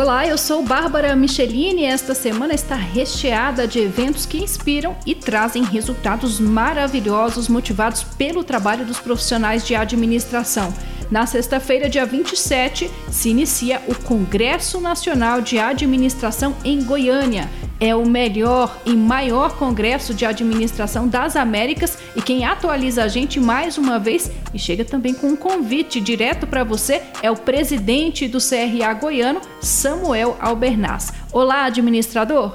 Olá, eu sou Bárbara Michelini e esta semana está recheada de eventos que inspiram e trazem resultados maravilhosos motivados pelo trabalho dos profissionais de administração. Na sexta-feira, dia 27, se inicia o Congresso Nacional de Administração em Goiânia. É o melhor e maior congresso de administração das Américas e quem atualiza a gente mais uma vez e chega também com um convite direto para você é o presidente do CRA goiano, Samuel Albernaz. Olá, administrador.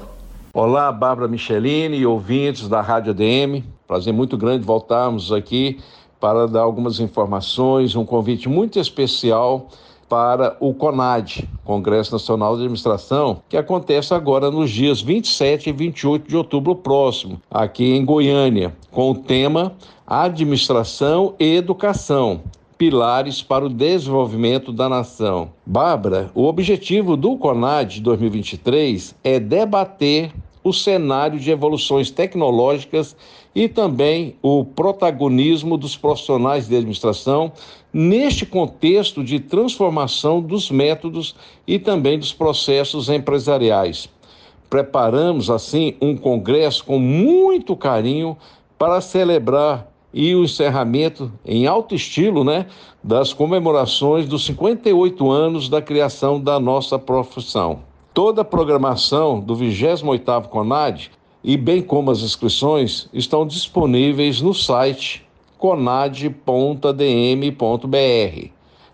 Olá, Bárbara Michelini e ouvintes da Rádio ADM. Prazer muito grande voltarmos aqui para dar algumas informações, um convite muito especial para o CONAD, Congresso Nacional de Administração, que acontece agora nos dias 27 e 28 de outubro próximo, aqui em Goiânia, com o tema Administração e Educação. Pilares para o desenvolvimento da nação. Bárbara, o objetivo do CONAD 2023 é debater o cenário de evoluções tecnológicas e também o protagonismo dos profissionais de administração neste contexto de transformação dos métodos e também dos processos empresariais. Preparamos, assim, um congresso com muito carinho para celebrar e o encerramento em alto estilo, né, das comemorações dos 58 anos da criação da nossa profissão. Toda a programação do 28º CONAD e bem como as inscrições estão disponíveis no site conad.dm.br.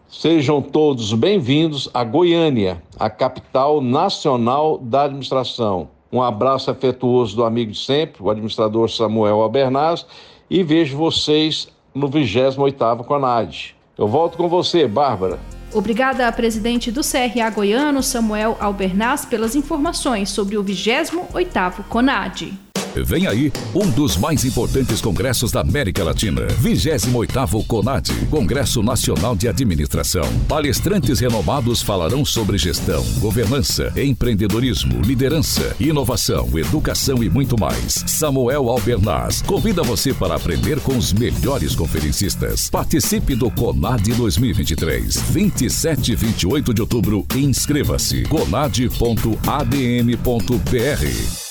Sejam todos bem-vindos a Goiânia, a capital nacional da administração. Um abraço afetuoso do amigo de sempre, o administrador Samuel Albernaz, e vejo vocês no 28º CONAD. Eu volto com você, Bárbara. Obrigada, presidente do CRA Goiano, Samuel Albernaz, pelas informações sobre o 28º CONAD. Vem aí um dos mais importantes congressos da América Latina. 28º CONAD, Congresso Nacional de Administração. Palestrantes renomados falarão sobre gestão, governança, empreendedorismo, liderança, inovação, educação e muito mais. Samuel Albernaz convida você para aprender com os melhores conferencistas. Participe do CONAD 2023, 27 e 28 de outubro. Inscreva-se conad.adm.br.